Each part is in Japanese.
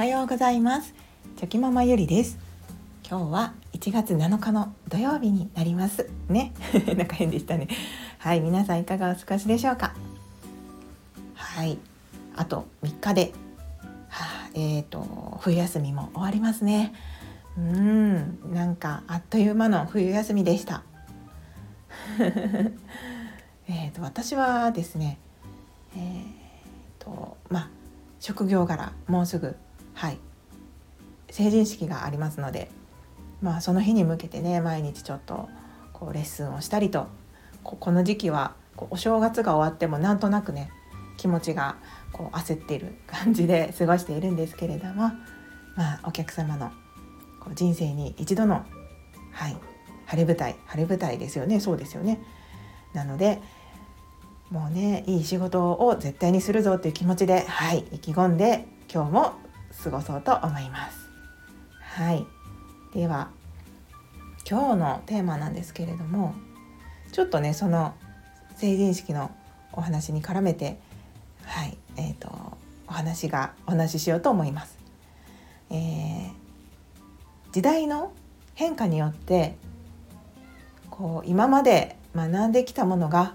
はようございます。チョキママゆりです。今日は1月7日の土曜日になります。ね。なんか変でしたね。はい。皆さんいかがお過ごしでしょうか？はい。あと3日で。はあ、えーと冬休みも終わりますね。うん。なんかあっという間の冬休みでした。えと私はですねえーとまあ職業柄もうすぐはい成人式がありますのでまあその日に向けてね毎日ちょっとこうレッスンをしたりとこの時期はこうお正月が終わってもなんとなくね気持ちがこう焦っている感じで 過ごしているんですけれども、まあ、お客様のこう人生に一度の、はい、晴れ舞台晴れ舞台ですよねそうですよね。なのでもうねいい仕事を絶対にするぞっていう気持ちではい意気込んで今日も過ごそうと思います。はいでは今日のテーマなんですけれどもちょっとねその成人式のお話に絡めてはいえーと、お話がお話ししようと思います。えー、時代の変化によってこう今まで学んできたものが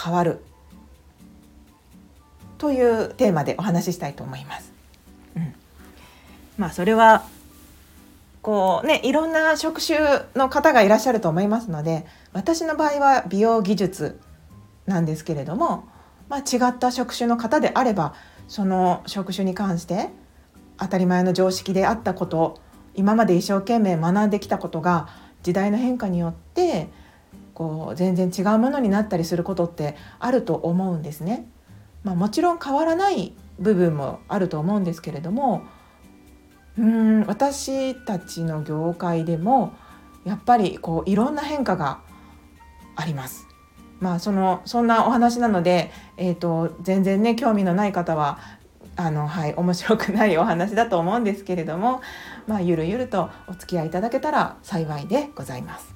変わるというテーマでお話ししたいと思います。まあそれはこうねいろんな職種の方がいらっしゃると思いますので私の場合は美容技術なんですけれども、まあ、違った職種の方であればその職種に関して当たり前の常識であったこと今まで一生懸命学んできたことが時代の変化によってこう全然違うものになったりすることってあると思うんですね。まあ、もちろん変わらない部分もあると思うんですけれどもうん私たちの業界でもやっぱりこういろんな変化があります。まあそのそんなお話なので、えーと、全然ね興味のない方はあのはい面白くないお話だと思うんですけれども、まあ、ゆるゆるとお付き合いいただけたら幸いでございます。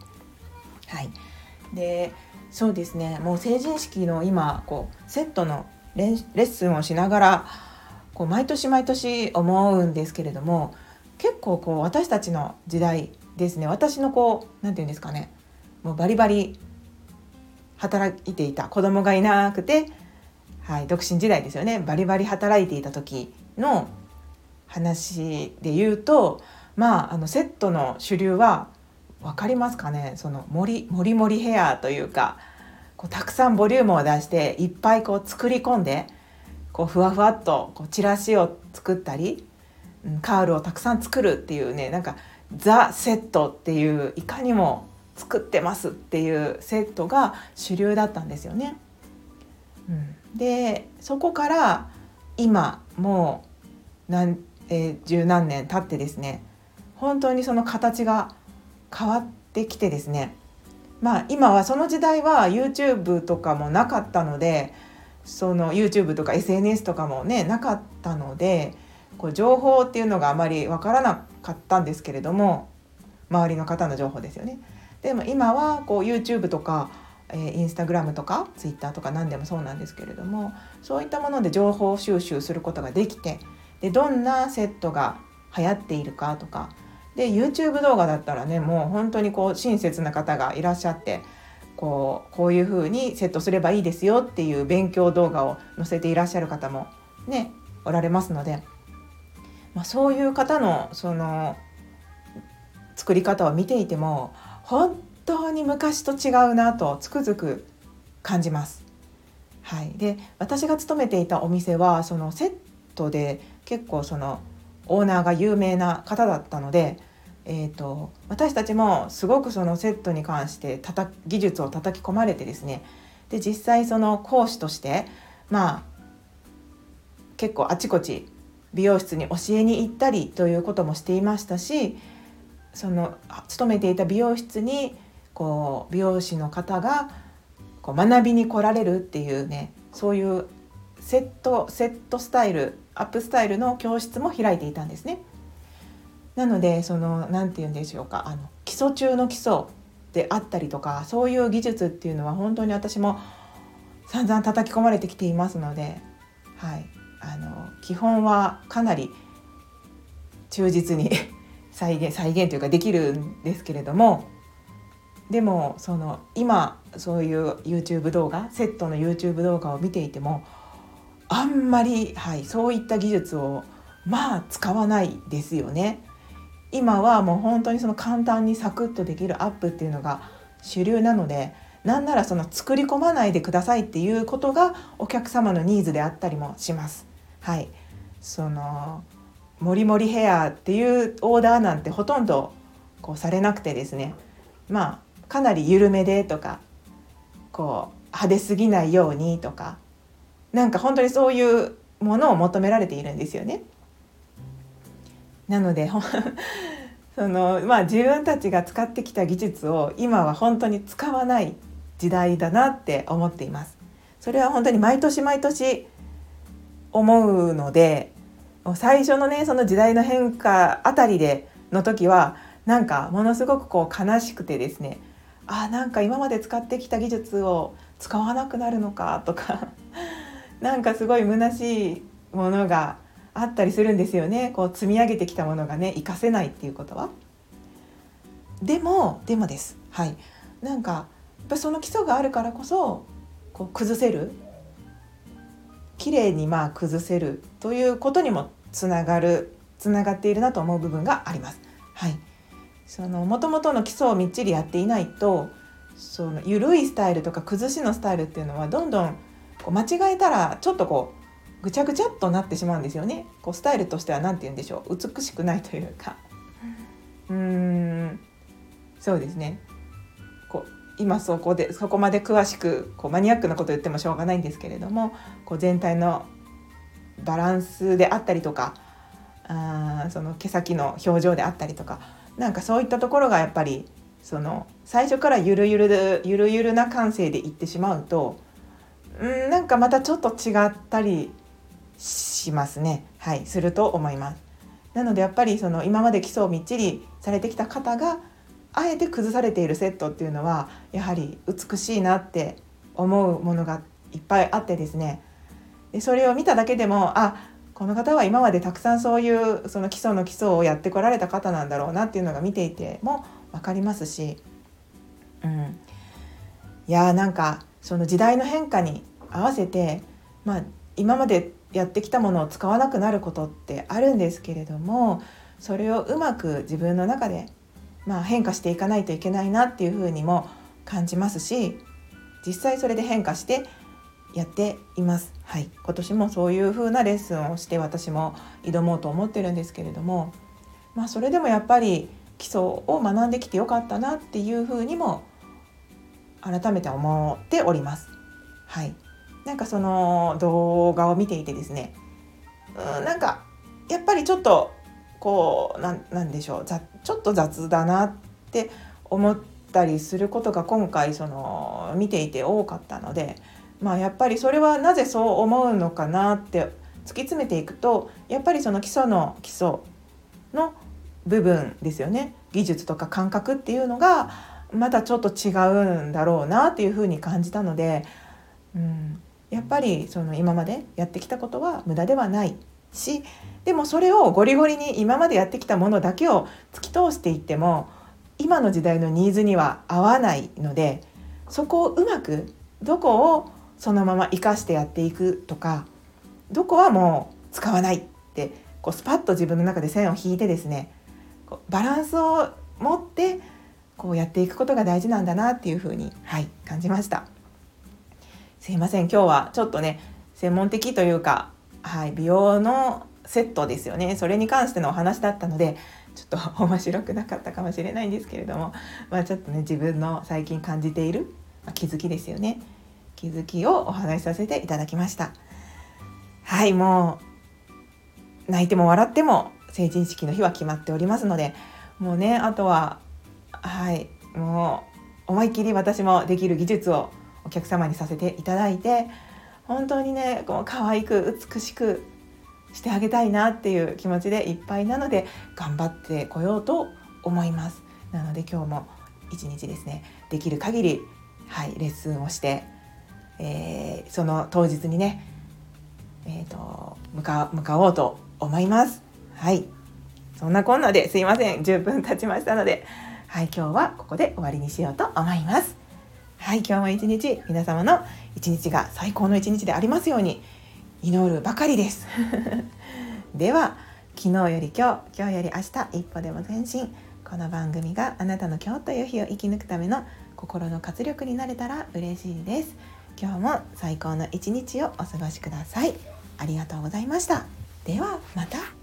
はい、でそうですねもう成人式の今こうセットのレッスンをしながらこう毎年毎年思うんですけれども結構こう私たちの時代ですね。私のこう何て言うんですかね。もうバリバリ働いていた子供がいなくて、はい、独身時代ですよね。バリバリ働いていた時の話で言うとまああのセットの主流は分かりますかね。そのモリモリモリヘアというかこうたくさんボリュームを出していっぱいこう作り込んでこうふわふわっとこうチラシを作ったりカールをたくさん作るっていうねなんかザ・セットっていういかにも作ってますっていうセットが主流だったんですよね。うん、でそこから今もう何、えー、十何年経ってですね本当にその形が変わってきてですねまあ今はその時代は YouTube とかもなかったのでその YouTube とか SNS とかもねなかったのでこう情報っていうのがあまり分からなかったんですけれども周りの方の情報ですよね。でも今はこう YouTube とかえー、インスタグラムとかツイッターとか何でもそうなんですけれどもそういったもので情報収集することができてでどんなセットが流行っているかとかで YouTube 動画だったらねもう本当にこう親切な方がいらっしゃってこうこういうふうにセットすればいいですよっていう勉強動画を載せていらっしゃる方もねおられますので、まあ、そういう方のその作り方を見ていても本当に昔と違うなとつくづく感じます。はい、で私が勤めていたお店はそのセットで結構そのオーナーが有名な方だったので、えーと、私たちもすごくそのセットに関してたた技術を叩き込まれてですねで実際その講師としてまあ結構あちこち美容室に教えに行ったりということもしていましたしその勤めていた美容室にこう美容師の方がこう学びに来られるっていうねそういうセットセットスタイルアップスタイルの教室も開いていたんですね。なのでその何て言うんでしょうかあの基礎中の基礎であったりとかそういう技術っていうのは本当に私も散々叩き込まれてきていますので、はい、あの基本はかなり忠実に 再現再現というかできるんですけれどもでもその今そういう YouTube 動画セットの YouTube 動画を見ていてもあんまり、はい、そういった技術をまあ使わないですよね。今はもう本当にその簡単にサクッとできるアップっていうのが主流なのでなんならその作り込まないでくださいっていうことがお客様のニーズであったりもします。はい、そのもりもりヘアっていうオーダーなんてほとんどこうされなくてですねまあかなり緩めでとかこう派手すぎないようにとかなんか本当にそういうものを求められているんですよね。なので そのまあ自分たちが使ってきた技術を今は本当に使わない時代だなって思っています。それは本当に毎年毎年思うので最初のねその時代の変化あたりでの時はなんかものすごくこう悲しくてですねあなんか今まで使ってきた技術を使わなくなるのかとか なんかすごい虚しいものがあったりするんですよね。こう積み上げてきたものがね活かせないっていうことは。でもでもです。はい。なんかやっぱその基礎があるからこそこう崩せる。綺麗にまあ崩せるということにもつながるつながっているなと思う部分があります。はい、その元々の基礎をみっちりやっていないとその緩いスタイルとか崩しのスタイルっていうのはどんどんこう間違えたらちょっとこうぐちゃぐちゃっとなってしまうんですよね。こうスタイルとしては何て言うんでしょう。美しくないというか。うーん。そうですね。こう今そこでそこまで詳しくこうマニアックなこと言ってもしょうがないんですけれどもこう全体のバランスであったりとかあその毛先の表情であったりとかなんかそういったところがやっぱりその最初からゆるゆるゆるゆるな感性でいってしまうとうんなんかまたちょっと違ったりしますね。はいすると思います。なのでやっぱりその今まで基礎をみっちりされてきた方があえて崩されているセットっていうのはやはり美しいなって思うものがいっぱいあってですね。でそれを見ただけでもあこの方は今までたくさんそういうその基礎の基礎をやってこられた方なんだろうなっていうのが見ていても分かりますし、うん、いやーなんかその時代の変化に合わせて、まあ、今までやってきたものを使わなくなることってあるんですけれどもそれをうまく自分の中でまあ、変化していかないといけないなっていうふうにも感じますし実際それで変化してやっています。はい、今年もそういう風なレッスンをして私も挑もうと思ってるんですけれども、まあ、それでもやっぱり基礎を学んできてよかったなっていう風にも改めて思っております。はい、なんかその動画を見ていてですねうんなんかやっぱりちょっとこうなんでしょうちょっと雑だなって思ったりすることが今回その見ていて多かったので、まあ、やっぱりそれはなぜそう思うのかなって突き詰めていくとやっぱりその基礎の基礎の部分ですよね。技術とか感覚っていうのがまたちょっと違うんだろうなっていうふうに感じたので、うん、やっぱりその今までやってきたことは無駄ではないしでもそれをゴリゴリに今までやってきたものだけを突き通していっても今の時代のニーズには合わないのでそこをうまくどこをそのまま生かしてやっていくとかどこはもう使わないってこうスパッと自分の中で線を引いてですねバランスを持ってこうやっていくことが大事なんだなっていうふうに、はい、感じました。すいません今日はちょっとね専門的というか、はい、美容のセットですよね。それに関してのお話だったのでちょっと 面白くなかったかもしれないんですけれども、まあ、ちょっとね自分の最近感じている、ま、気づきですよね。気づきをお話しさせていただきました。はいもう泣いても笑っても成人式の日は決まっておりますのでもうねあとははいもう思いっきり私もできる技術を客様にさせていただいて本当にねこう可愛く美しくしてあげたいなっていう気持ちでいっぱいなので頑張ってこようと思います。なので今日も一日ですねできる限りはいレッスンをして、えー、その当日にねえーと、向か向かおうと思います。はい。そんなこんなですいません。10分経ちましたのではい今日はここで終わりにしようと思います。はい今日も一日皆様の一日が最高の一日でありますように祈るばかりです。では昨日より今日今日より明日一歩でも前進。この番組があなたの今日という日を生き抜くための心の活力になれたら嬉しいです。今日も最高の一日をお過ごしください。ありがとうございました。ではまた。